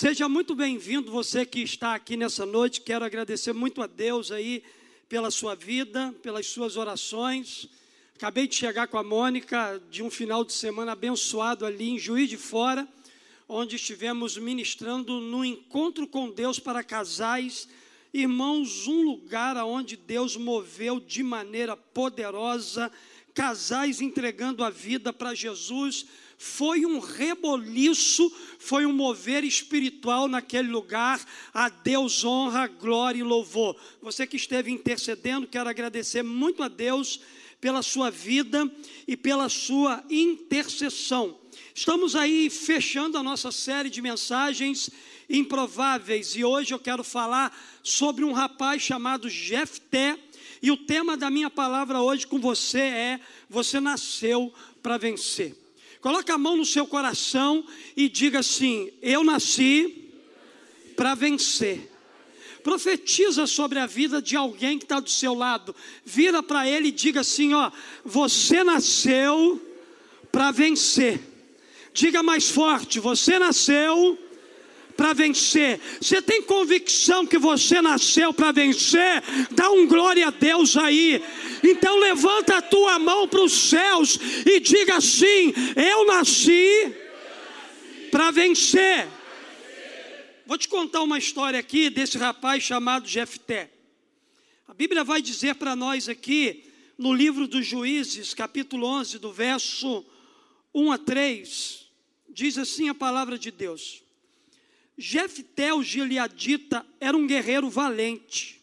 Seja muito bem-vindo você que está aqui nessa noite. Quero agradecer muito a Deus aí pela sua vida, pelas suas orações. Acabei de chegar com a Mônica de um final de semana abençoado ali em Juiz de Fora, onde estivemos ministrando no encontro com Deus para casais. Irmãos, um lugar aonde Deus moveu de maneira poderosa, casais entregando a vida para Jesus, foi um reboliço, foi um mover espiritual naquele lugar. A Deus honra, glória e louvor. Você que esteve intercedendo, quero agradecer muito a Deus pela sua vida e pela sua intercessão. Estamos aí fechando a nossa série de mensagens improváveis e hoje eu quero falar sobre um rapaz chamado Jefté. E o tema da minha palavra hoje com você é: você nasceu para vencer. Coloque a mão no seu coração e diga assim: Eu nasci para vencer. Profetiza sobre a vida de alguém que está do seu lado. Vira para ele e diga assim: ó, você nasceu para vencer. Diga mais forte: você nasceu para vencer. Você tem convicção que você nasceu para vencer? Dá um glória a Deus aí. Então levanta a tua mão para os céus e diga assim: eu nasci para vencer. Vou te contar uma história aqui desse rapaz chamado Jefté. A Bíblia vai dizer para nós aqui, no livro dos Juízes, capítulo 11, do verso 1 a 3, diz assim a palavra de Deus: Jefté, o gileadita, era um guerreiro valente.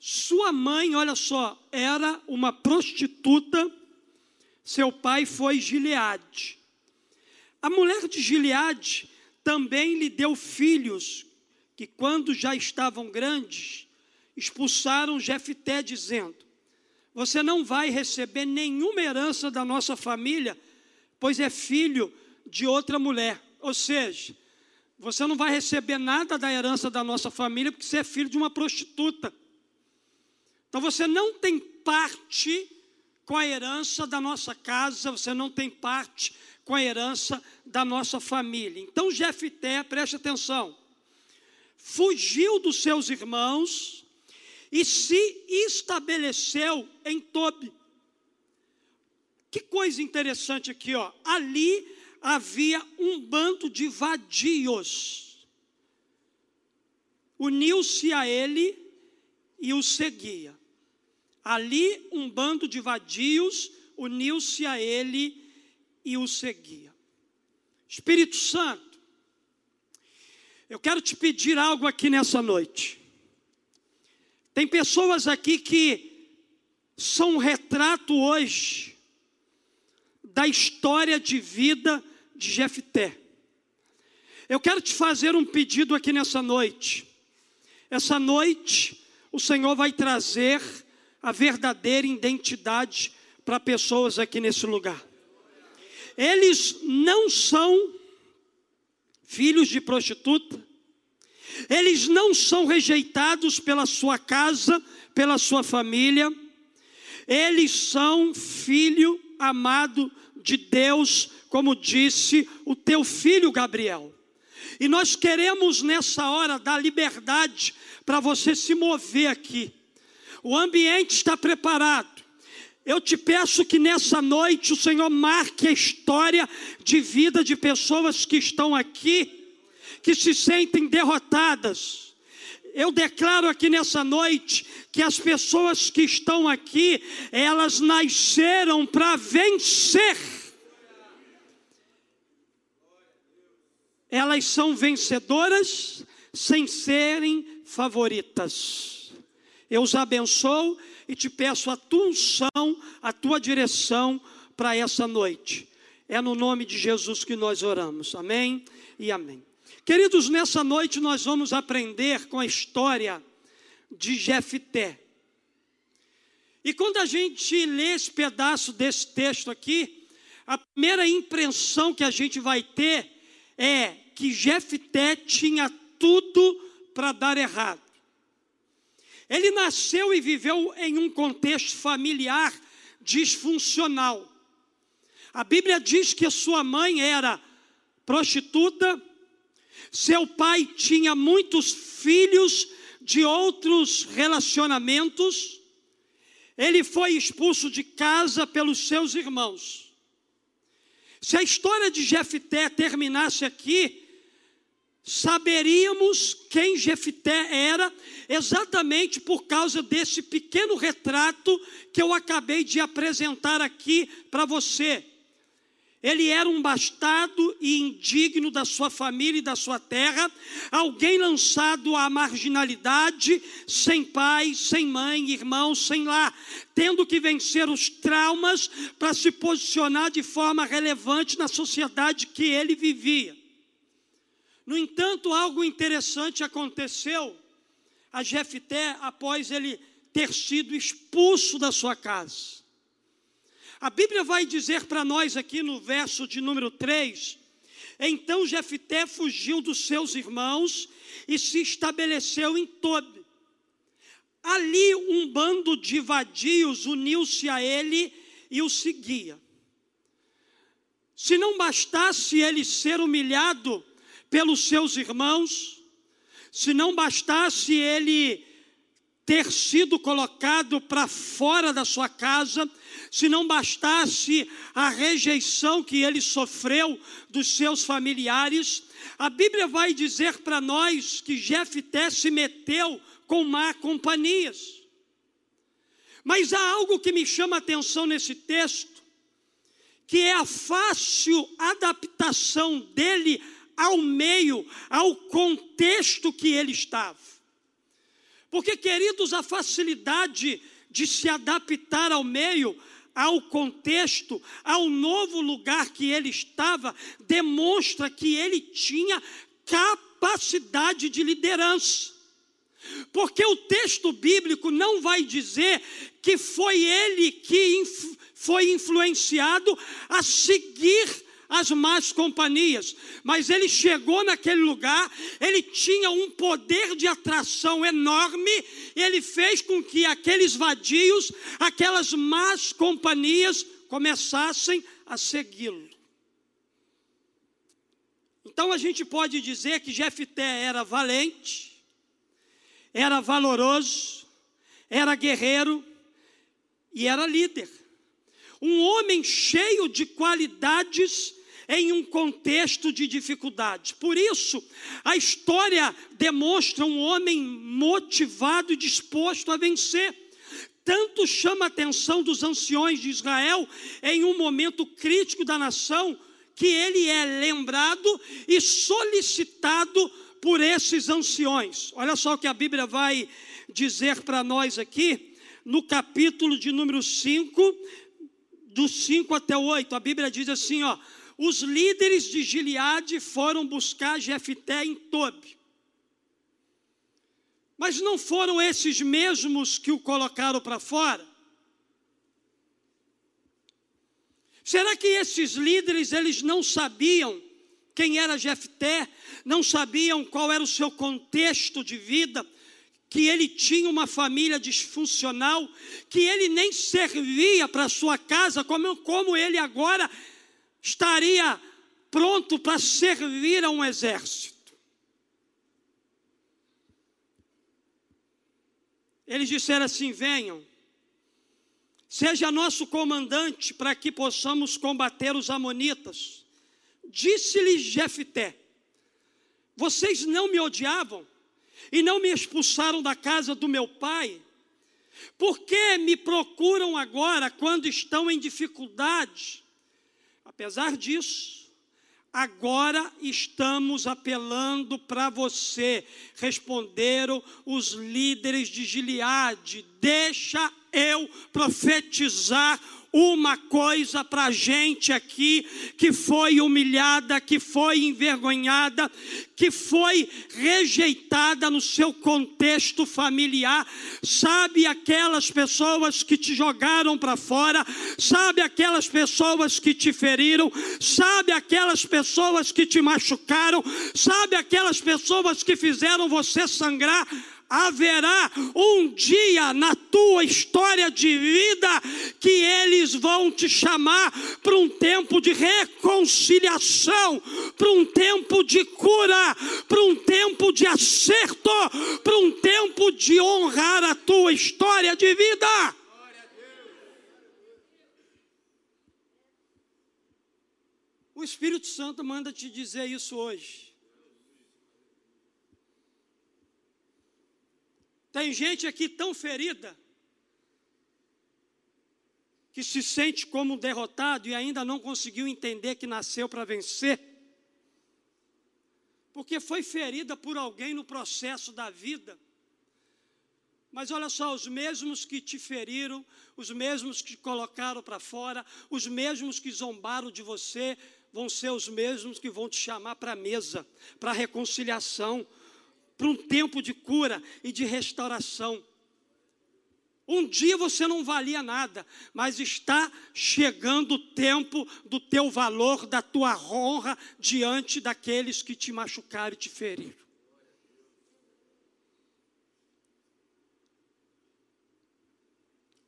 Sua mãe, olha só, era uma prostituta, seu pai foi Gileade. A mulher de Gileade também lhe deu filhos, que quando já estavam grandes, expulsaram Jefté, dizendo: Você não vai receber nenhuma herança da nossa família, pois é filho de outra mulher. Ou seja, você não vai receber nada da herança da nossa família, porque você é filho de uma prostituta. Então você não tem parte com a herança da nossa casa, você não tem parte com a herança da nossa família. Então Jefté, preste atenção, fugiu dos seus irmãos e se estabeleceu em Tobi. Que coisa interessante aqui, ó. Ali havia um bando de vadios. Uniu-se a ele e o seguia. Ali um bando de vadios uniu-se a ele e o seguia. Espírito Santo, eu quero te pedir algo aqui nessa noite. Tem pessoas aqui que são um retrato hoje da história de vida de Jefté. Eu quero te fazer um pedido aqui nessa noite. Essa noite, o Senhor vai trazer a verdadeira identidade para pessoas aqui nesse lugar eles não são filhos de prostituta, eles não são rejeitados pela sua casa, pela sua família, eles são filho amado de Deus, como disse o teu filho Gabriel. E nós queremos nessa hora dar liberdade para você se mover aqui. O ambiente está preparado. Eu te peço que nessa noite o Senhor marque a história de vida de pessoas que estão aqui, que se sentem derrotadas. Eu declaro aqui nessa noite que as pessoas que estão aqui, elas nasceram para vencer. Elas são vencedoras sem serem favoritas. Eu os abençoo e te peço a tua unção, a tua direção para essa noite. É no nome de Jesus que nós oramos. Amém e amém. Queridos, nessa noite nós vamos aprender com a história de Jefté. E quando a gente lê esse pedaço desse texto aqui, a primeira impressão que a gente vai ter é que Jefté tinha tudo para dar errado. Ele nasceu e viveu em um contexto familiar disfuncional. A Bíblia diz que sua mãe era prostituta, Seu pai tinha muitos filhos de outros relacionamentos. Ele foi expulso de casa pelos seus irmãos. Se a história de Jefté terminasse aqui, saberíamos quem Jefté era, exatamente por causa desse pequeno retrato que eu acabei de apresentar aqui para você. Ele era um bastardo e indigno da sua família e da sua terra, alguém lançado à marginalidade, sem pai, sem mãe, irmão, sem lar, tendo que vencer os traumas para se posicionar de forma relevante na sociedade que ele vivia. No entanto, algo interessante aconteceu a Jefté após ele ter sido expulso da sua casa. A Bíblia vai dizer para nós aqui no verso de número 3: Então Jefté fugiu dos seus irmãos e se estabeleceu em Tobi. Ali um bando de vadios uniu-se a ele e o seguia. Se não bastasse ele ser humilhado, pelos seus irmãos, se não bastasse ele ter sido colocado para fora da sua casa, se não bastasse a rejeição que ele sofreu dos seus familiares, a Bíblia vai dizer para nós que Jefté se meteu com má companhias. Mas há algo que me chama a atenção nesse texto, que é a fácil adaptação dele ao meio, ao contexto que ele estava. Porque, queridos, a facilidade de se adaptar ao meio, ao contexto, ao novo lugar que ele estava, demonstra que ele tinha capacidade de liderança. Porque o texto bíblico não vai dizer que foi ele que foi influenciado a seguir as más companhias, mas ele chegou naquele lugar, ele tinha um poder de atração enorme, ele fez com que aqueles vadios, aquelas más companhias começassem a segui-lo. Então a gente pode dizer que Jefté era valente, era valoroso, era guerreiro e era líder. Um homem cheio de qualidades em um contexto de dificuldade. Por isso, a história demonstra um homem motivado e disposto a vencer. Tanto chama a atenção dos anciões de Israel em um momento crítico da nação, que ele é lembrado e solicitado por esses anciões. Olha só o que a Bíblia vai dizer para nós aqui, no capítulo de número 5, do 5 até o 8. A Bíblia diz assim, ó: os líderes de Gileade foram buscar Jefté em Tobi. Mas não foram esses mesmos que o colocaram para fora? Será que esses líderes eles não sabiam quem era Jefté, não sabiam qual era o seu contexto de vida, que ele tinha uma família disfuncional, que ele nem servia para sua casa, como, como ele agora estaria pronto para servir a um exército. Eles disseram assim: venham, seja nosso comandante para que possamos combater os Amonitas. Disse-lhe Jefté: Vocês não me odiavam e não me expulsaram da casa do meu pai? Por que me procuram agora quando estão em dificuldade? Apesar disso, agora estamos apelando para você. Responderam os líderes de Gileade: deixa eu profetizar uma coisa para a gente aqui que foi humilhada, que foi envergonhada, que foi rejeitada no seu contexto familiar. Sabe aquelas pessoas que te jogaram para fora, sabe aquelas pessoas que te feriram, sabe aquelas pessoas que te machucaram, sabe aquelas pessoas que fizeram você sangrar haverá um dia na tua história de vida que eles vão te chamar para um tempo de reconciliação, para um tempo de cura, para um tempo de acerto, para um tempo de honrar a tua história de vida. O Espírito Santo manda te dizer isso hoje. Tem gente aqui tão ferida que se sente como um derrotado e ainda não conseguiu entender que nasceu para vencer. Porque foi ferida por alguém no processo da vida. Mas olha só, os mesmos que te feriram, os mesmos que te colocaram para fora, os mesmos que zombaram de você, vão ser os mesmos que vão te chamar para a mesa, para a reconciliação, para um tempo de cura e de restauração. Um dia você não valia nada, mas está chegando o tempo do teu valor, da tua honra diante daqueles que te machucaram e te feriram.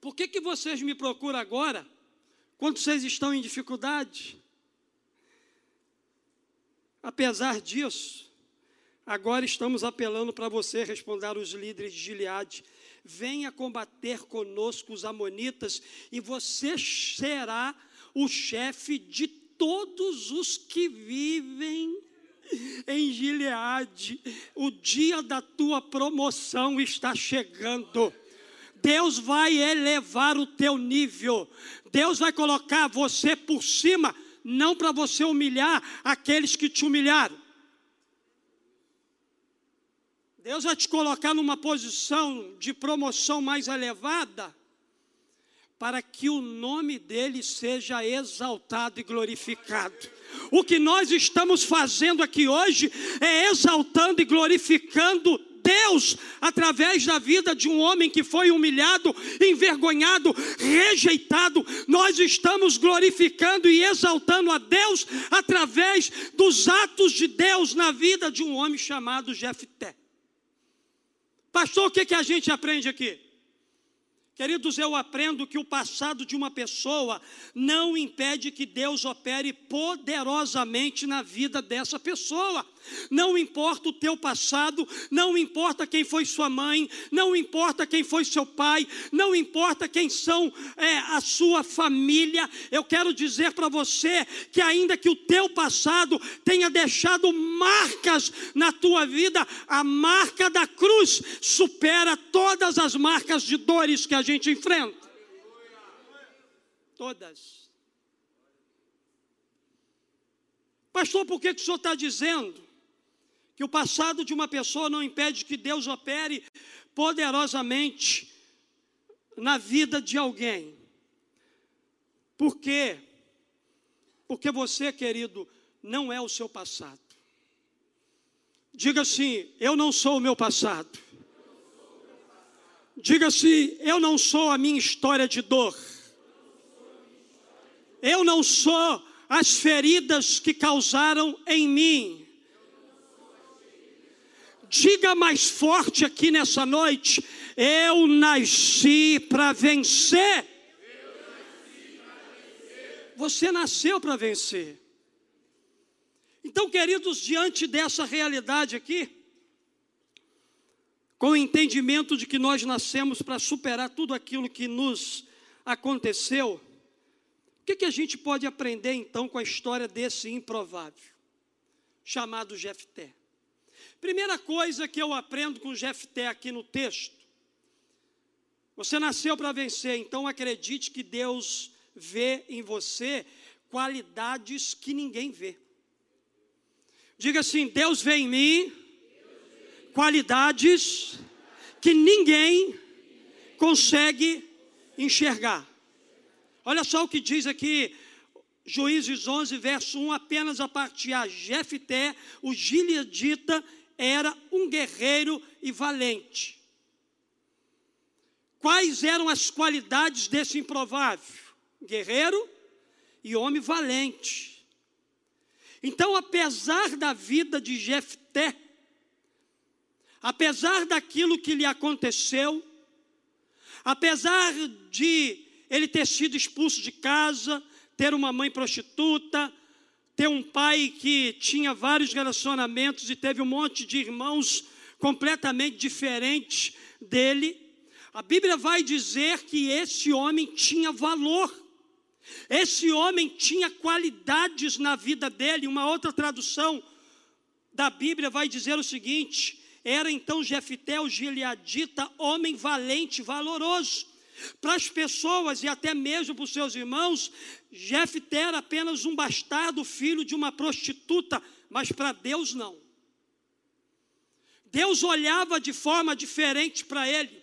Por que, que vocês me procuram agora, quando vocês estão em dificuldade? Apesar disso, agora estamos apelando para você responder os líderes de Gileade. Venha combater conosco os amonitas e você será o chefe de todos os que vivem em Gileade. O dia da tua promoção está chegando. Deus vai elevar o teu nível. Deus vai colocar você por cima não para você humilhar aqueles que te humilharam. Deus vai te colocar numa posição de promoção mais elevada, para que o nome dele seja exaltado e glorificado. O que nós estamos fazendo aqui hoje é exaltando e glorificando Deus, através da vida de um homem que foi humilhado, envergonhado, rejeitado, nós estamos glorificando e exaltando a Deus através dos atos de Deus na vida de um homem chamado Jefté. Pastor, o que, que a gente aprende aqui? Queridos, eu aprendo que o passado de uma pessoa não impede que Deus opere poderosamente na vida dessa pessoa. Não importa o teu passado, não importa quem foi sua mãe, não importa quem foi seu pai, não importa quem são é, a sua família. Eu quero dizer para você que, ainda que o teu passado tenha deixado marcas na tua vida, a marca da cruz supera todas as marcas de dores que a gente enfrenta. Todas. Pastor, por que, que o senhor está dizendo que o passado de uma pessoa não impede que Deus opere poderosamente na vida de alguém. Por quê? Porque você, querido, não é o seu passado. Diga assim: eu não sou o meu passado. Diga assim: eu não sou a minha história de dor. Eu não sou as feridas que causaram em mim. Diga mais forte aqui nessa noite: eu nasci para vencer. Você nasceu para vencer. Então, queridos, diante dessa realidade aqui, com o entendimento de que nós nascemos para superar tudo aquilo que nos aconteceu, o que, que a gente pode aprender então com a história desse improvável, chamado Jefté? Primeira coisa que eu aprendo com Jefté aqui no texto. Você nasceu para vencer, então acredite que Deus vê em você qualidades que ninguém vê. Diga assim: Deus vê em mim qualidades que ninguém consegue enxergar. Olha só o que diz aqui Juízes 11, verso 1, apenas a parte A, Jefté, o gileadita, era um guerreiro e valente. Quais eram as qualidades desse improvável? Guerreiro e homem valente. Então, apesar da vida de Jefté, apesar daquilo que lhe aconteceu, apesar de ele ter sido expulso de casa, ter uma mãe prostituta, ter um pai que tinha vários relacionamentos e teve um monte de irmãos completamente diferentes dele, a Bíblia vai dizer que esse homem tinha valor. Esse homem tinha qualidades na vida dele. Uma outra tradução da Bíblia vai dizer o seguinte: era então Jefté o gileadita, homem valente, valoroso. Para as pessoas e até mesmo para os seus irmãos, Jefté era apenas um bastardo, filho de uma prostituta, mas para Deus não. Deus olhava de forma diferente para ele.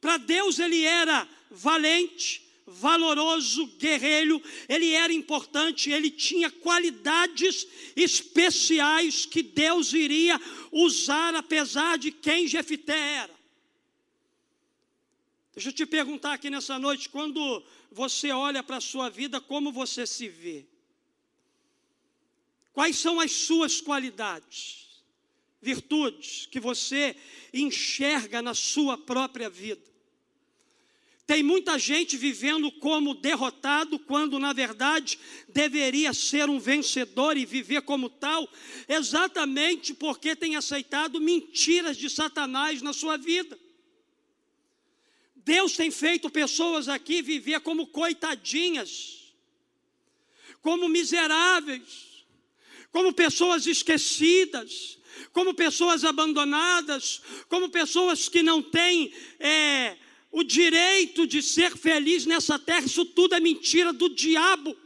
Para Deus ele era valente, valoroso, guerreiro, ele era importante, ele tinha qualidades especiais que Deus iria usar apesar de quem Jefité era. Deixa eu te perguntar aqui nessa noite, quando você olha para a sua vida, como você se vê? Quais são as suas qualidades, virtudes que você enxerga na sua própria vida? Tem muita gente vivendo como derrotado, quando na verdade deveria ser um vencedor e viver como tal, exatamente porque tem aceitado mentiras de Satanás na sua vida. Deus tem feito pessoas aqui viver como coitadinhas, como miseráveis, como pessoas esquecidas, como pessoas abandonadas, como pessoas que não têm. É, o direito de ser feliz nessa terra, isso tudo é mentira do diabo.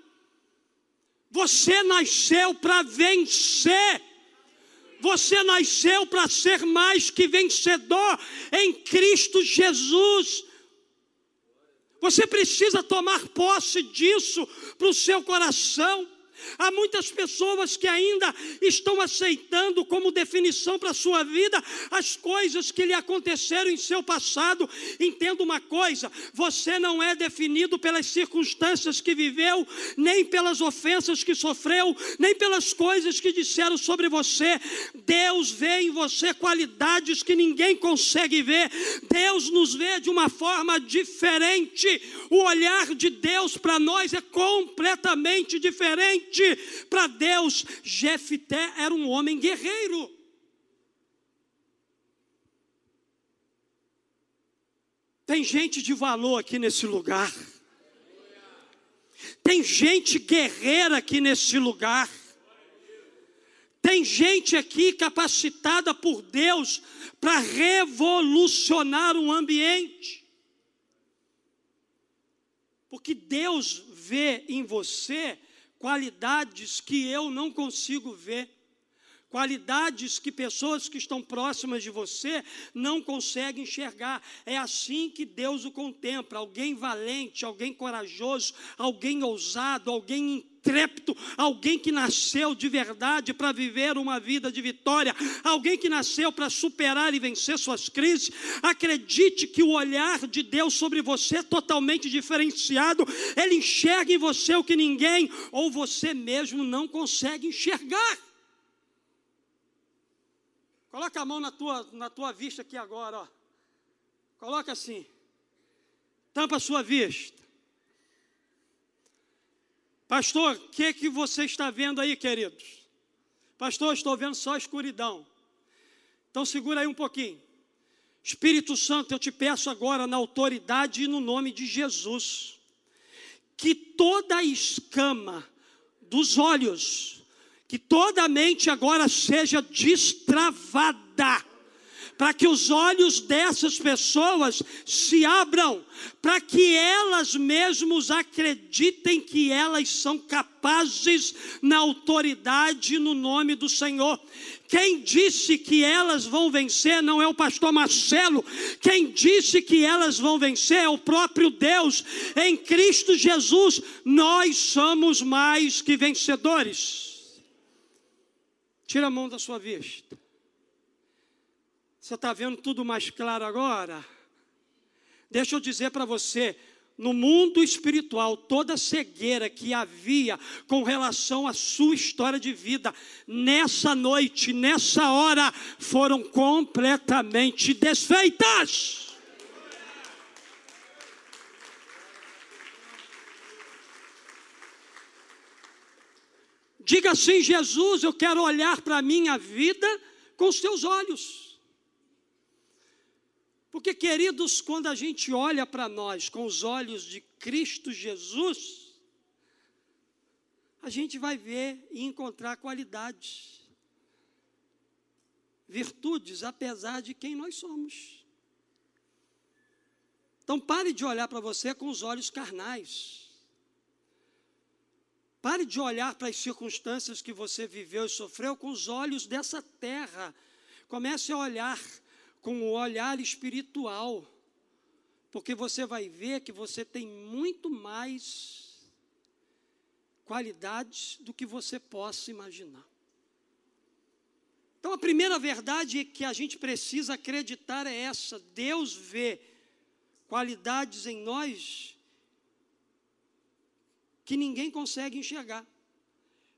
Você nasceu para vencer. Você nasceu para ser mais que vencedor em Cristo Jesus. Você precisa tomar posse disso para o seu coração. Há muitas pessoas que ainda estão aceitando como definição para a sua vida as coisas que lhe aconteceram em seu passado. Entenda uma coisa: você não é definido pelas circunstâncias que viveu, nem pelas ofensas que sofreu, nem pelas coisas que disseram sobre você. Deus vê em você qualidades que ninguém consegue ver. Deus nos vê de uma forma diferente. O olhar de Deus para nós é completamente diferente para Deus, Jefté era um homem guerreiro. Tem gente de valor aqui nesse lugar. Tem gente guerreira aqui nesse lugar. Tem gente aqui capacitada por Deus para revolucionar o ambiente. Porque Deus vê em você qualidades que eu não consigo ver, qualidades que pessoas que estão próximas de você não conseguem enxergar. É assim que Deus o contempla: alguém valente, alguém corajoso, alguém ousado, alguém intrépido, alguém que nasceu de verdade para viver uma vida de vitória, alguém que nasceu para superar e vencer suas crises. Acredite que o olhar de Deus sobre você é totalmente diferenciado, ele enxerga em você o que ninguém ou você mesmo não consegue enxergar. Coloca a mão na tua, na tua vista aqui agora, ó. Coloca assim. Tampa a sua vista. Pastor, o que, que você está vendo aí, queridos? Pastor, estou vendo só escuridão. Então segura aí um pouquinho. Espírito Santo, eu te peço agora, na autoridade e no nome de Jesus, que toda escama dos olhos, que toda a mente agora seja destravada para que os olhos dessas pessoas se abram, para que elas mesmas acreditem que elas são capazes na autoridade no nome do Senhor. Quem disse que elas vão vencer não é o pastor Marcelo, quem disse que elas vão vencer é o próprio Deus. Em Cristo Jesus, nós somos mais que vencedores. Tira a mão da sua vista. Você está vendo tudo mais claro agora? Deixa eu dizer para você: no mundo espiritual, toda cegueira que havia com relação à sua história de vida, nessa noite, nessa hora, foram completamente desfeitas. Diga assim: Jesus, eu quero olhar para a minha vida com os teus olhos. Porque, queridos, quando a gente olha para nós com os olhos de Cristo Jesus, a gente vai ver e encontrar qualidades, virtudes, apesar de quem nós somos. Então, pare de olhar para você com os olhos carnais. Pare de olhar para as circunstâncias que você viveu e sofreu com os olhos dessa terra. Comece a olhar com o olhar espiritual, porque você vai ver que você tem muito mais qualidades do que você possa imaginar. Então, a primeira verdade que a gente precisa acreditar é essa: Deus vê qualidades em nós que ninguém consegue enxergar.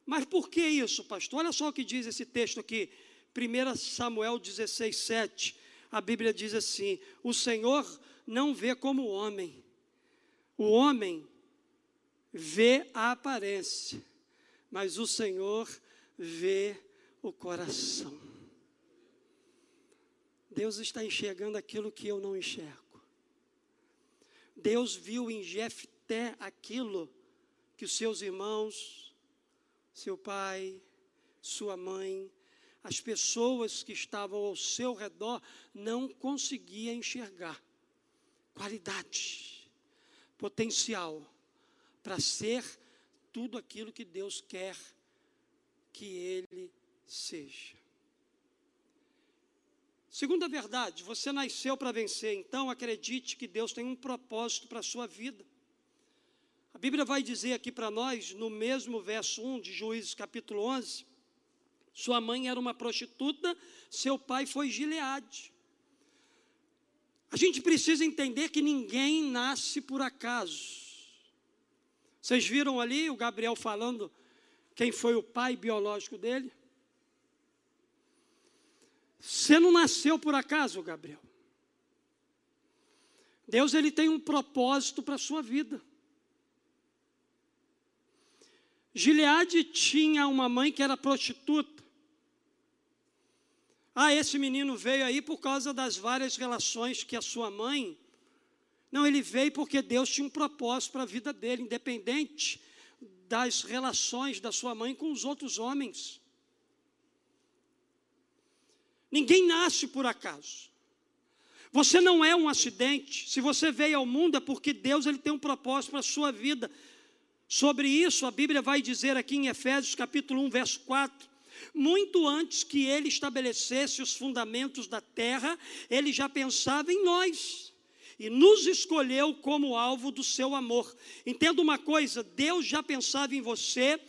Mas por que isso, pastor? Olha só o que diz esse texto aqui, 1 Samuel 16, 7 a Bíblia diz assim: o Senhor não vê como o homem, o homem vê a aparência, mas o Senhor vê o coração. Deus está enxergando aquilo que eu não enxergo. Deus viu em Jefté aquilo que os seus irmãos, seu pai, sua mãe, as pessoas que estavam ao seu redor não conseguiam enxergar qualidade, potencial para ser tudo aquilo que Deus quer que ele seja. Segunda verdade, você nasceu para vencer, então acredite que Deus tem um propósito para a sua vida. A Bíblia vai dizer aqui para nós, no mesmo verso 1 de Juízes capítulo 11, sua mãe era uma prostituta, seu pai foi Gileade. A gente precisa entender que ninguém nasce por acaso. Vocês viram ali o Gabriel falando quem foi o pai biológico dele? Você não nasceu por acaso, Gabriel. Deus ele tem um propósito para a sua vida. Gileade tinha uma mãe que era prostituta. Ah, esse menino veio aí por causa das várias relações que a sua mãe. Não, ele veio porque Deus tinha um propósito para a vida dele, independente das relações da sua mãe com os outros homens. Ninguém nasce por acaso. Você não é um acidente. Se você veio ao mundo é porque Deus ele tem um propósito para a sua vida. Sobre isso, a Bíblia vai dizer aqui em Efésios capítulo 1, verso 4, muito antes que ele estabelecesse os fundamentos da terra, ele já pensava em nós e nos escolheu como alvo do seu amor. Entenda uma coisa: Deus já pensava em você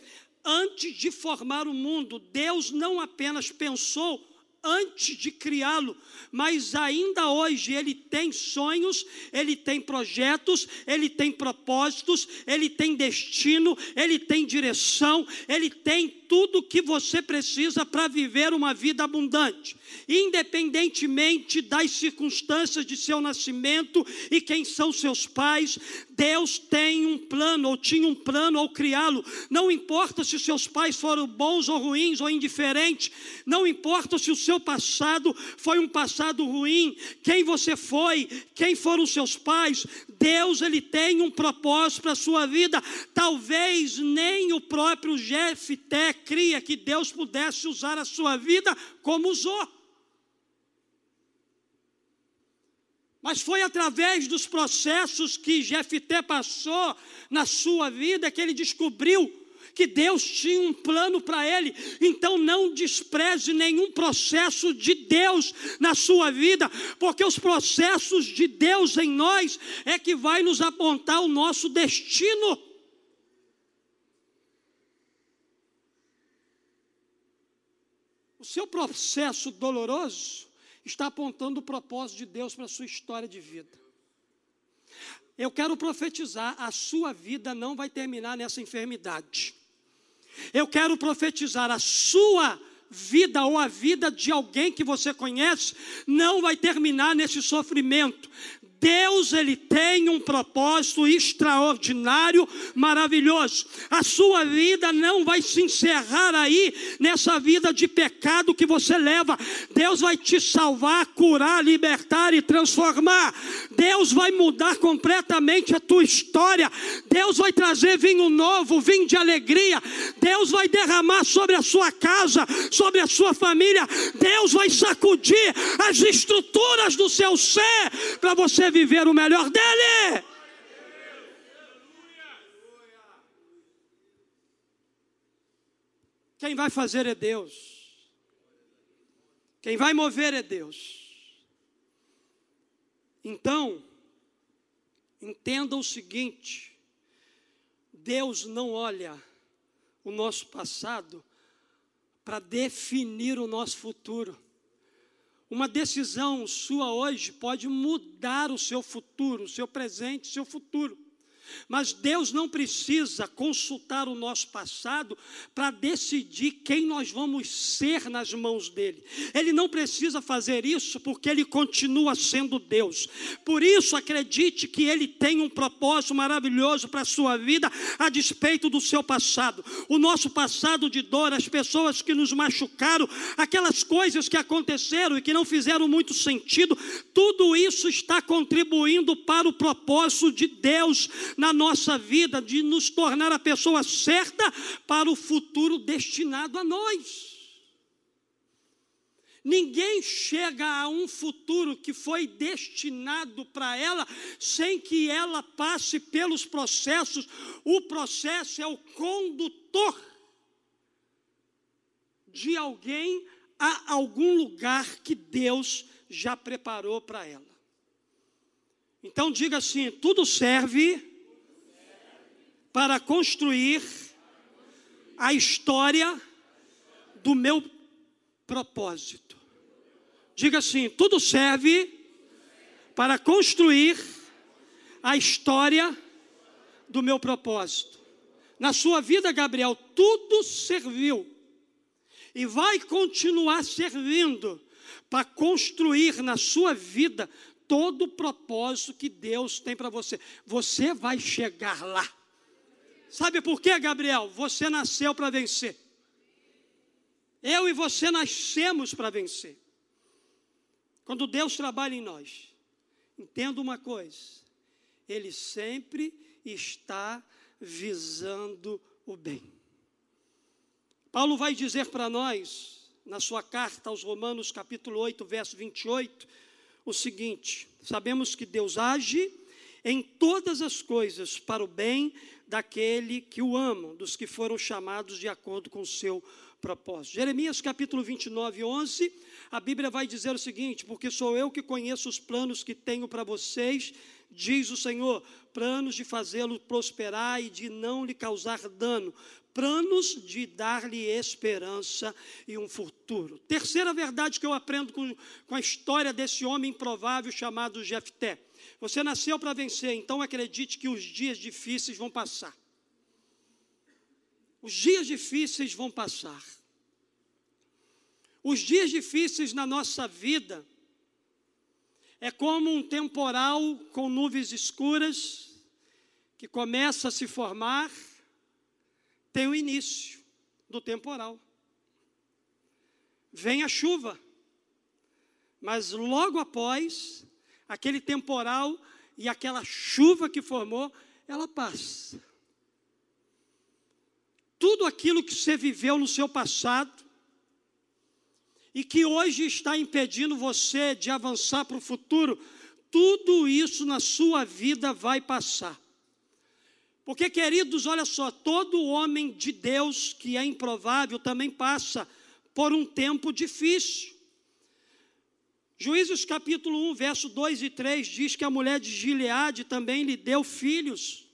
antes de formar o mundo. Deus não apenas pensou antes de criá-lo, mas ainda hoje ele tem sonhos, ele tem projetos, ele tem propósitos, ele tem destino, ele tem direção, ele tem tudo que você precisa para viver uma vida abundante, independentemente das circunstâncias de seu nascimento e quem são seus pais. Deus tem um plano, ou tinha um plano ao criá-lo. Não importa se seus pais foram bons ou ruins ou indiferentes, não importa se o seu passado foi um passado ruim, quem você foi, quem foram seus pais, Deus ele tem um propósito para a sua vida. Talvez nem o próprio Jefté cria que Deus pudesse usar a sua vida como usou. Mas foi através dos processos que Jefté passou na sua vida que ele descobriu que Deus tinha um plano para ele. Então não despreze nenhum processo de Deus na sua vida, porque os processos de Deus em nós é que vai nos apontar o nosso destino. Seu processo doloroso está apontando o propósito de Deus para a sua história de vida. Eu quero profetizar: a sua vida não vai terminar nessa enfermidade. Eu quero profetizar: a sua vida ou a vida de alguém que você conhece não vai terminar nesse sofrimento. Deus ele tem um propósito extraordinário, maravilhoso. A sua vida não vai se encerrar aí nessa vida de pecado que você leva. Deus vai te salvar, curar, libertar e transformar. Deus vai mudar completamente a tua história. Deus vai trazer vinho novo, vinho de alegria. Deus vai derramar sobre a sua casa, sobre a sua família. Deus vai sacudir as estruturas do seu ser para você viver o melhor dele. Quem vai fazer é Deus. Quem vai mover é Deus. Então, entenda o seguinte: Deus não olha o nosso passado para definir o nosso futuro. Uma decisão sua hoje pode mudar o seu futuro, o seu presente, o seu futuro. Mas Deus não precisa consultar o nosso passado para decidir quem nós vamos ser nas mãos dele. Ele não precisa fazer isso porque ele continua sendo Deus. Por isso, acredite que ele tem um propósito maravilhoso para a sua vida, a despeito do seu passado. O nosso passado de dor, as pessoas que nos machucaram, aquelas coisas que aconteceram e que não fizeram muito sentido, tudo isso está contribuindo para o propósito de Deus na nossa vida de nos tornar a pessoa certa para o futuro destinado a nós. Ninguém chega a um futuro que foi destinado para ela sem que ela passe pelos processos. O processo é o condutor de alguém a algum lugar que Deus já preparou para ela. Então diga assim: tudo serve para construir a história do meu propósito. Diga assim: tudo serve para construir a história do meu propósito. Na sua vida, Gabriel, tudo serviu e vai continuar servindo para construir na sua vida todo o propósito que Deus tem para você. Você vai chegar lá. Sabe por quê, Gabriel? Você nasceu para vencer. Eu e você nascemos para vencer. Quando Deus trabalha em nós, entenda uma coisa: Ele sempre está visando o bem. Paulo vai dizer para nós, na sua carta aos Romanos, capítulo 8, verso 28, o seguinte: sabemos que Deus age em todas as coisas para o bem daquele que o amam, dos que foram chamados de acordo com o seu propósito. Jeremias capítulo 29, 11, a Bíblia vai dizer o seguinte: Porque sou eu que conheço os planos que tenho para vocês, diz o Senhor, planos de fazê-lo prosperar e de não lhe causar dano, planos de dar-lhe esperança e um futuro. Terceira verdade que eu aprendo com, com a história desse homem improvável chamado Jefté. Você nasceu para vencer, então acredite que os dias difíceis vão passar. Os dias difíceis vão passar. Os dias difíceis na nossa vida é como um temporal com nuvens escuras que começa a se formar, tem o início do temporal. Vem a chuva, mas logo após aquele temporal e aquela chuva que formou, ela passa. Tudo aquilo que você viveu no seu passado e que hoje está impedindo você de avançar para o futuro, tudo isso na sua vida vai passar. Porque, queridos, olha só, todo homem de Deus que é improvável também passa por um tempo difícil. Juízes capítulo 1, verso 2 e 3 diz que a mulher de Gileade também lhe deu filhos.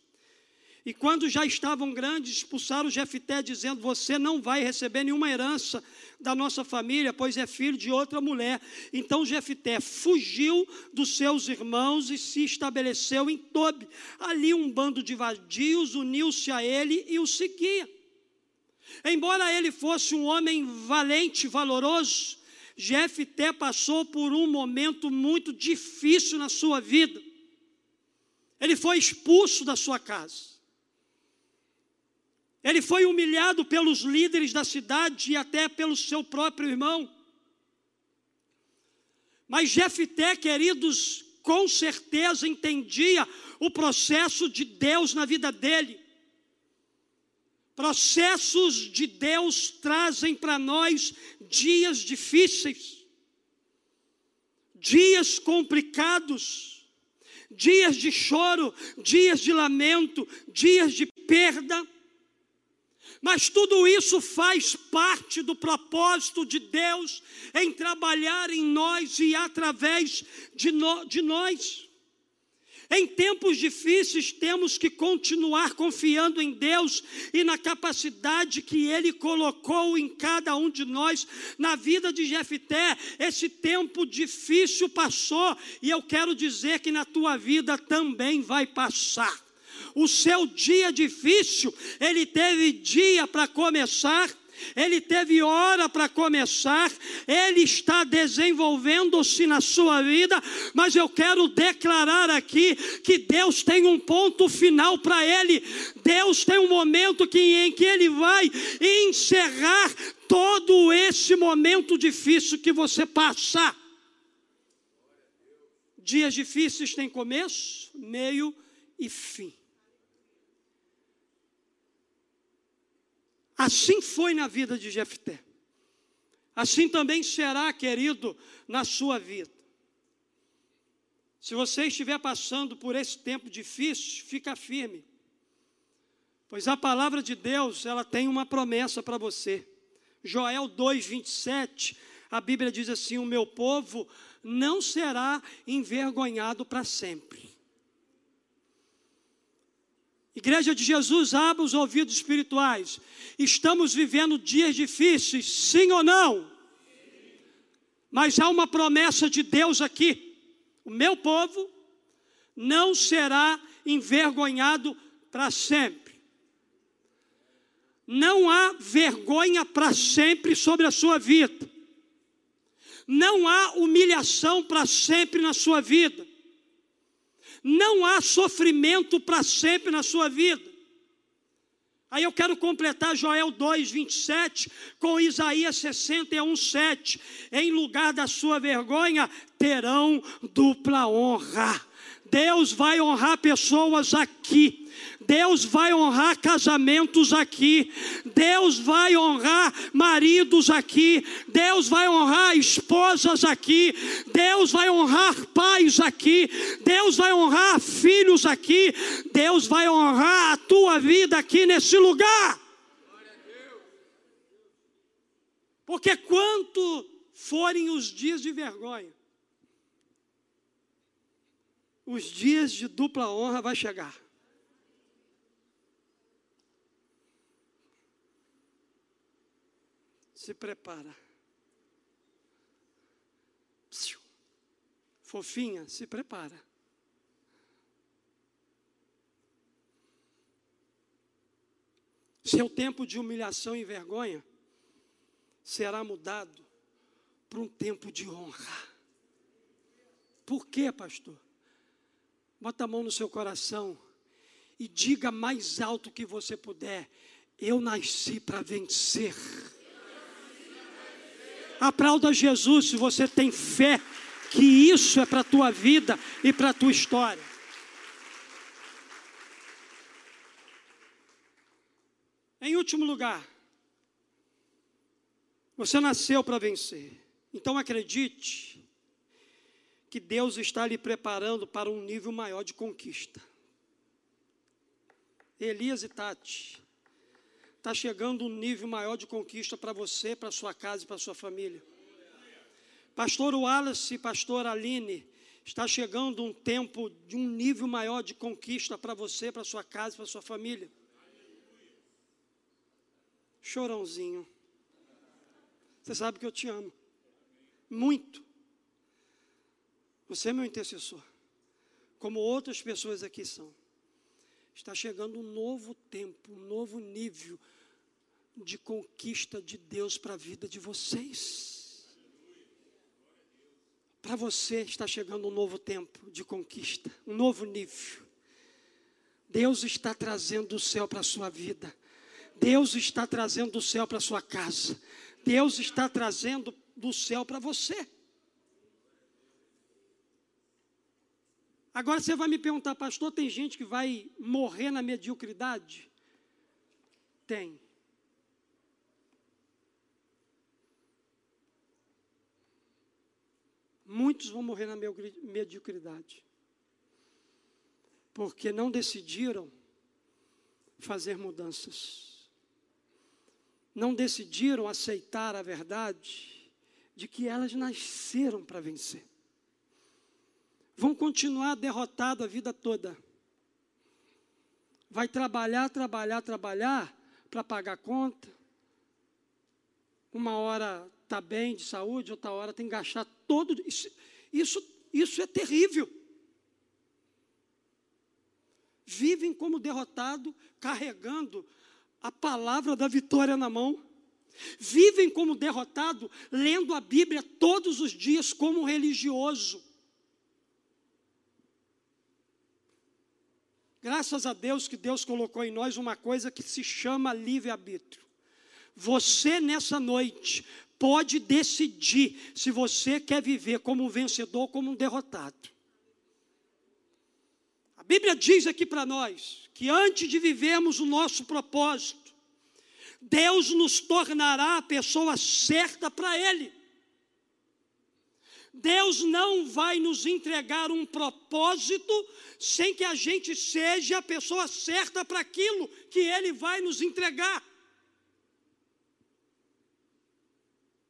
E quando já estavam grandes, expulsaram Jefté, dizendo: Você não vai receber nenhuma herança da nossa família, pois é filho de outra mulher. Então Jefté fugiu dos seus irmãos e se estabeleceu em Tobi. Ali um bando de vadios uniu-se a ele e o seguia. Embora ele fosse um homem valente, valoroso, Jefté passou por um momento muito difícil na sua vida. Ele foi expulso da sua casa. Ele foi humilhado pelos líderes da cidade e até pelo seu próprio irmão. Mas Jefté, queridos, com certeza entendia o processo de Deus na vida dele. Processos de Deus trazem para nós dias difíceis, dias complicados, dias de choro, dias de lamento, dias de perda mas tudo isso faz parte do propósito de Deus em trabalhar em nós e através de, no, de nós. Em tempos difíceis, temos que continuar confiando em Deus e na capacidade que Ele colocou em cada um de nós. Na vida de Jefté, esse tempo difícil passou, e eu quero dizer que na tua vida também vai passar o seu dia difícil, ele teve dia para começar, ele teve hora para começar, ele está desenvolvendo-se na sua vida, mas eu quero declarar aqui que Deus tem um ponto final para ele. Deus tem um momento que, em que ele vai encerrar todo esse momento difícil que você passa. Dias difíceis têm começo, meio e fim. Assim foi na vida de Jefté. Assim também será, querido, na sua vida. Se você estiver passando por esse tempo difícil, fica firme. Pois a palavra de Deus, ela tem uma promessa para você. Joel 2:27, a Bíblia diz assim: "O meu povo não será envergonhado para sempre". Igreja de Jesus, abra os ouvidos espirituais. Estamos vivendo dias difíceis, sim ou não? Mas há uma promessa de Deus aqui: o meu povo não será envergonhado para sempre. Não há vergonha para sempre sobre a sua vida. Não há humilhação para sempre na sua vida não há sofrimento para sempre na sua vida. Aí eu quero completar Joel 2, 27 com Isaías 61, 7. Em lugar da sua vergonha, terão dupla honra. Deus vai honrar pessoas aqui Deus vai honrar casamentos aqui, Deus vai honrar maridos aqui, Deus vai honrar esposas aqui, Deus vai honrar pais aqui, Deus vai honrar filhos aqui, Deus vai honrar a tua vida aqui nesse lugar. Porque quanto forem os dias de vergonha, os dias de dupla honra vai chegar. Se prepara. Fofinha, se prepara. Seu tempo de humilhação e vergonha será mudado para um tempo de honra. Por quê, pastor? Bota a mão no seu coração e diga mais alto que você puder: Eu nasci para vencer. Aplauda Jesus se você tem fé que isso é para a tua vida e para a tua história. Em último lugar, você nasceu para vencer. Então acredite que Deus está lhe preparando para um nível maior de conquista. Elias e Tati, está chegando um nível maior de conquista para você, para sua casa e para sua família. Pastor Wallace e pastor Aline Está chegando um tempo de um nível maior de conquista para você, para sua casa, para sua família. Chorãozinho. Você sabe que eu te amo. Muito. Você é meu intercessor. Como outras pessoas aqui são. Está chegando um novo tempo, um novo nível de conquista de Deus para a vida de vocês. Para você está chegando um novo tempo de conquista, um novo nível. Deus está trazendo o céu para a sua vida. Deus está trazendo do céu para sua casa. Deus está trazendo do céu para você. Agora você vai me perguntar, pastor, tem gente que vai morrer na mediocridade? Tem. Muitos vão morrer na mediocridade. Porque não decidiram fazer mudanças não decidiram aceitar a verdade de que elas nasceram para vencer. Vão continuar derrotados a vida toda. Vai trabalhar, trabalhar, trabalhar para pagar conta. Uma hora está bem de saúde, outra hora tem que gastar todo. Isso, isso, isso é terrível. Vivem como derrotado, carregando a palavra da vitória na mão. Vivem como derrotado, lendo a Bíblia todos os dias como religioso. Graças a Deus que Deus colocou em nós uma coisa que se chama livre-arbítrio. Você nessa noite pode decidir se você quer viver como um vencedor ou como um derrotado. A Bíblia diz aqui para nós que antes de vivermos o nosso propósito, Deus nos tornará a pessoa certa para Ele. Deus não vai nos entregar um propósito sem que a gente seja a pessoa certa para aquilo que Ele vai nos entregar.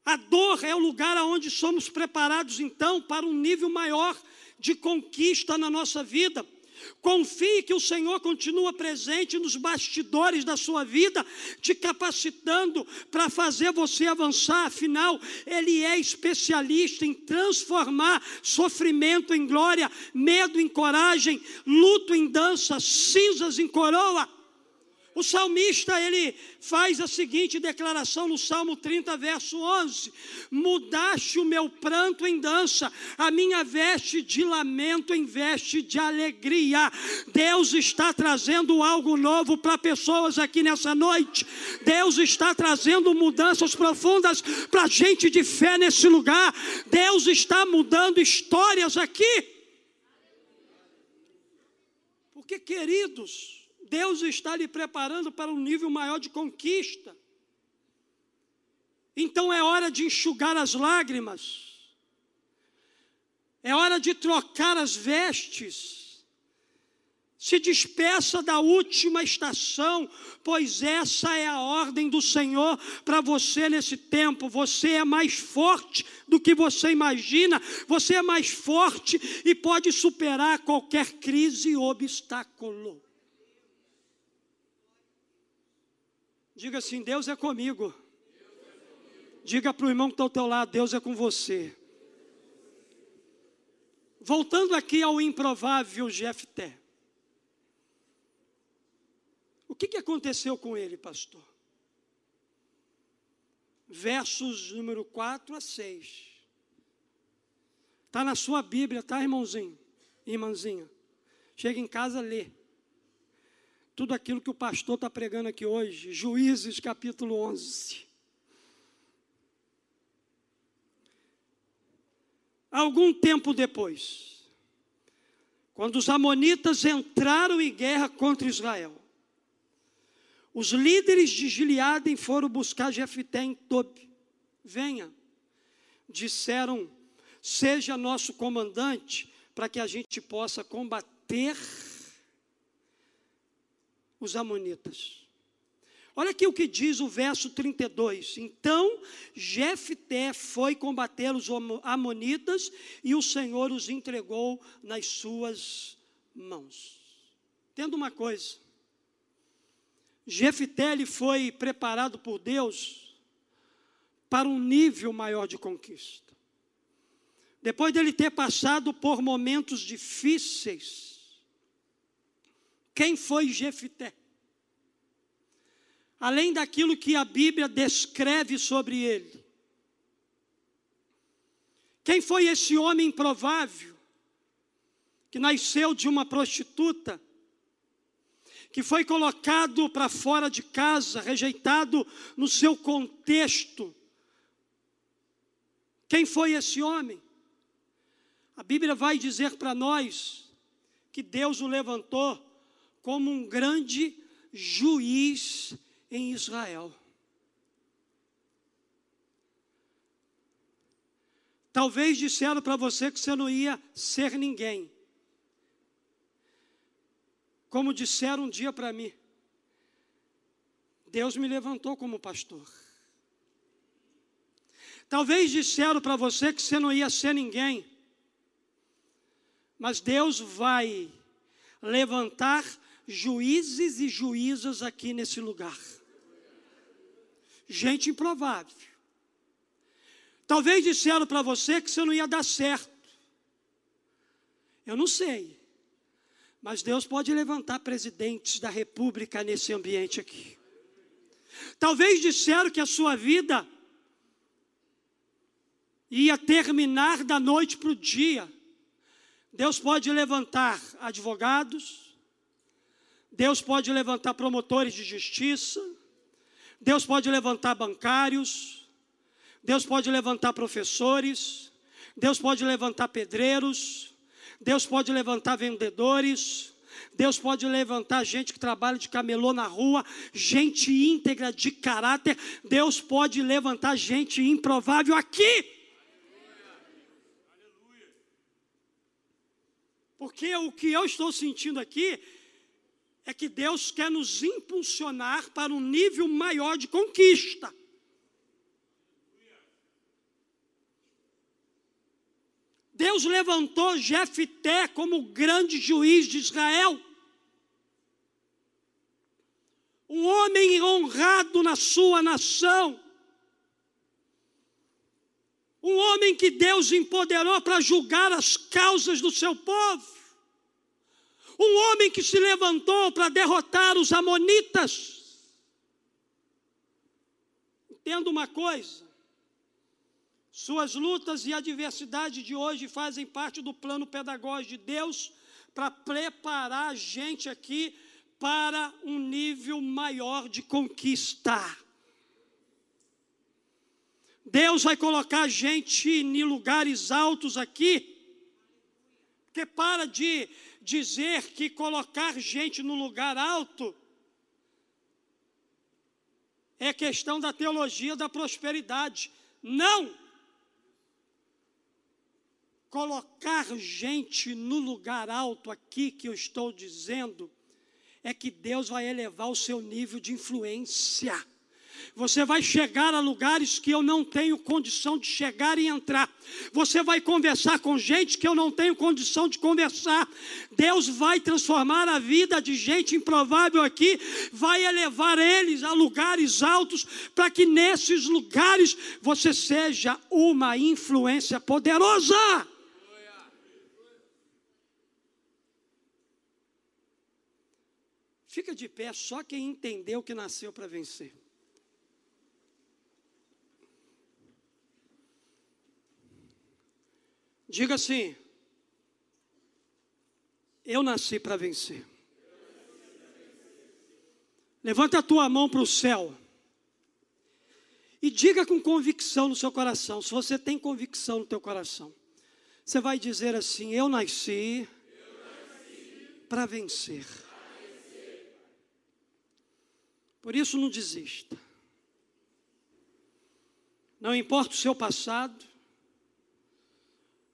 A dor é o lugar onde somos preparados, então, para um nível maior de conquista na nossa vida. Confie que o Senhor continua presente nos bastidores da sua vida, te capacitando para fazer você avançar. Afinal, Ele é especialista em transformar sofrimento em glória, medo em coragem, luto em dança, cinzas em coroa. O salmista ele faz a seguinte declaração no Salmo 30, verso 11: Mudaste o meu pranto em dança, a minha veste de lamento em veste de alegria. Deus está trazendo algo novo para pessoas aqui nessa noite. Deus está trazendo mudanças profundas para gente de fé nesse lugar. Deus está mudando histórias aqui. Porque, queridos, Deus está lhe preparando para um nível maior de conquista. Então é hora de enxugar as lágrimas, é hora de trocar as vestes. Se despeça da última estação, pois essa é a ordem do Senhor para você nesse tempo. Você é mais forte do que você imagina, você é mais forte e pode superar qualquer crise e obstáculo. Diga assim: Deus é comigo. Diga para o irmão que está ao teu lado: Deus é com você. Voltando aqui ao improvável Jefté. O que, que aconteceu com ele, pastor? Versos número 4 a 6. Está na sua Bíblia, tá, irmãozinho? Irmãzinha. Chega em casa, lê tudo aquilo que o pastor está pregando aqui hoje, Juízes capítulo 11. Algum tempo depois, quando os Amonitas entraram em guerra contra Israel, os líderes de Gileadem foram buscar Jefté em Tobi. Venha, disseram, seja nosso comandante, para que a gente possa combater os Amonitas. Olha aqui o que diz o verso 32. Então Jefté foi combater os amonitas e o Senhor os entregou nas suas mãos. Tendo uma coisa, Jefté foi preparado por Deus para um nível maior de conquista. Depois dele ter passado por momentos difíceis, quem foi Jefté? além daquilo que a Bíblia descreve sobre ele. Quem foi esse homem improvável, que nasceu de uma prostituta, que foi colocado para fora de casa, rejeitado no seu contexto? Quem foi esse homem? A Bíblia vai dizer para nós que Deus o levantou como um grande juiz em Israel. Talvez disseram para você que você não ia ser ninguém. Como disseram um dia para mim. Deus me levantou como pastor. Talvez disseram para você que você não ia ser ninguém. Mas Deus vai levantar juízes e juízas aqui nesse lugar gente improvável. Talvez disseram para você que você não ia dar certo. Eu não sei. Mas Deus pode levantar presidentes da república nesse ambiente aqui. Talvez disseram que a sua vida ia terminar da noite para o dia. Deus pode levantar advogados, Deus pode levantar promotores de justiça, Deus pode levantar bancários, Deus pode levantar professores, Deus pode levantar pedreiros, Deus pode levantar vendedores, Deus pode levantar gente que trabalha de camelô na rua, gente íntegra de caráter. Deus pode levantar gente improvável aqui. Porque o que eu estou sentindo aqui é que Deus quer nos impulsionar para um nível maior de conquista. Deus levantou Jefté como grande juiz de Israel. Um homem honrado na sua nação. Um homem que Deus empoderou para julgar as causas do seu povo. Um homem que se levantou para derrotar os Amonitas. Entenda uma coisa: suas lutas e adversidades de hoje fazem parte do plano pedagógico de Deus para preparar a gente aqui para um nível maior de conquista. Deus vai colocar a gente em lugares altos aqui, porque para de dizer que colocar gente no lugar alto é questão da teologia da prosperidade. Não! Colocar gente no lugar alto aqui que eu estou dizendo é que Deus vai elevar o seu nível de influência. Você vai chegar a lugares que eu não tenho condição de chegar e entrar. Você vai conversar com gente que eu não tenho condição de conversar. Deus vai transformar a vida de gente improvável aqui, vai elevar eles a lugares altos, para que nesses lugares você seja uma influência poderosa. Fica de pé só quem entendeu que nasceu para vencer. Diga assim: Eu nasci para vencer. Levanta a tua mão para o céu. E diga com convicção no seu coração, se você tem convicção no teu coração. Você vai dizer assim: Eu nasci, nasci para vencer. vencer. Por isso não desista. Não importa o seu passado,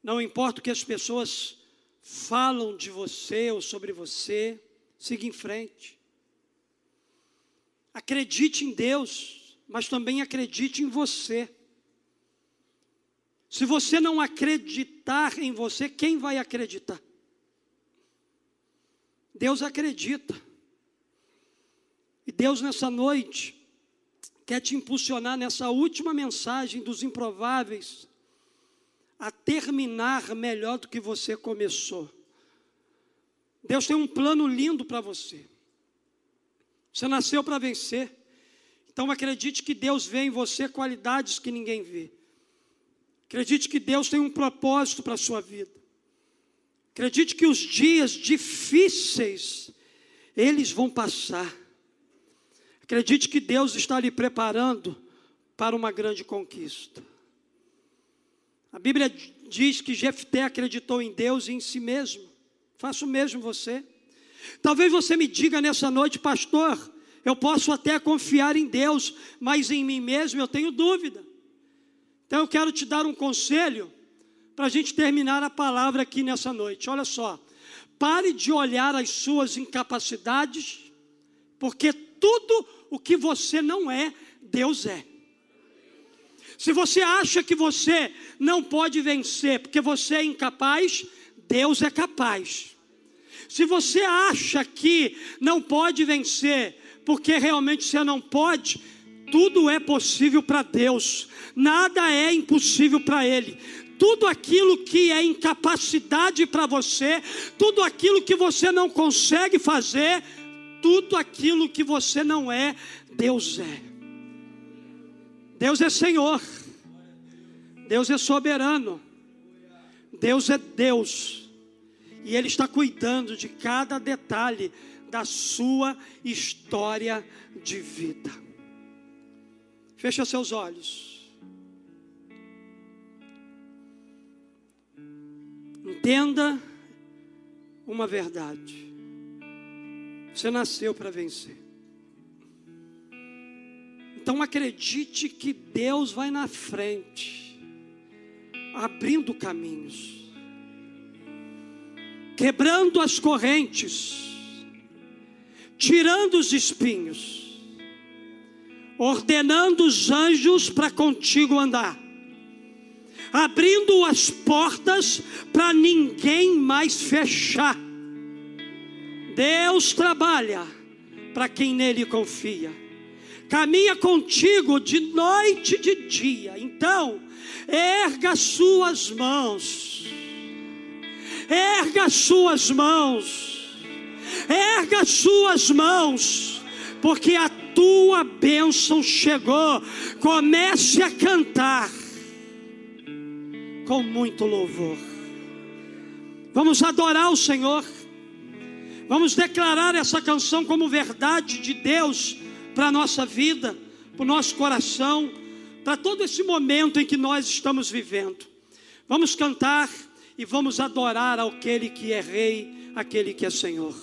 não importa o que as pessoas falam de você ou sobre você, siga em frente. Acredite em Deus, mas também acredite em você. Se você não acreditar em você, quem vai acreditar? Deus acredita. E Deus nessa noite quer te impulsionar nessa última mensagem dos improváveis a terminar melhor do que você começou. Deus tem um plano lindo para você. Você nasceu para vencer. Então acredite que Deus vê em você qualidades que ninguém vê. Acredite que Deus tem um propósito para a sua vida. Acredite que os dias difíceis, eles vão passar. Acredite que Deus está lhe preparando para uma grande conquista. A Bíblia diz que Jefté acreditou em Deus e em si mesmo. Faça o mesmo você. Talvez você me diga nessa noite, pastor, eu posso até confiar em Deus, mas em mim mesmo eu tenho dúvida. Então eu quero te dar um conselho para a gente terminar a palavra aqui nessa noite. Olha só, pare de olhar as suas incapacidades, porque tudo o que você não é, Deus é. Se você acha que você não pode vencer porque você é incapaz, Deus é capaz. Se você acha que não pode vencer porque realmente você não pode, tudo é possível para Deus, nada é impossível para Ele. Tudo aquilo que é incapacidade para você, tudo aquilo que você não consegue fazer, tudo aquilo que você não é, Deus é. Deus é Senhor, Deus é soberano, Deus é Deus, e Ele está cuidando de cada detalhe da sua história de vida. Fecha seus olhos. Entenda uma verdade. Você nasceu para vencer. Então acredite que Deus vai na frente, abrindo caminhos, quebrando as correntes, tirando os espinhos ordenando os anjos para contigo andar, abrindo as portas para ninguém mais fechar. Deus trabalha para quem nele confia, caminha contigo de noite e de dia. Então, erga suas mãos, erga suas mãos, erga suas mãos, porque a tua bênção chegou. Comece a cantar com muito louvor. Vamos adorar o Senhor. Vamos declarar essa canção como verdade de Deus para a nossa vida, para o nosso coração, para todo esse momento em que nós estamos vivendo. Vamos cantar e vamos adorar aquele que é Rei, aquele que é Senhor.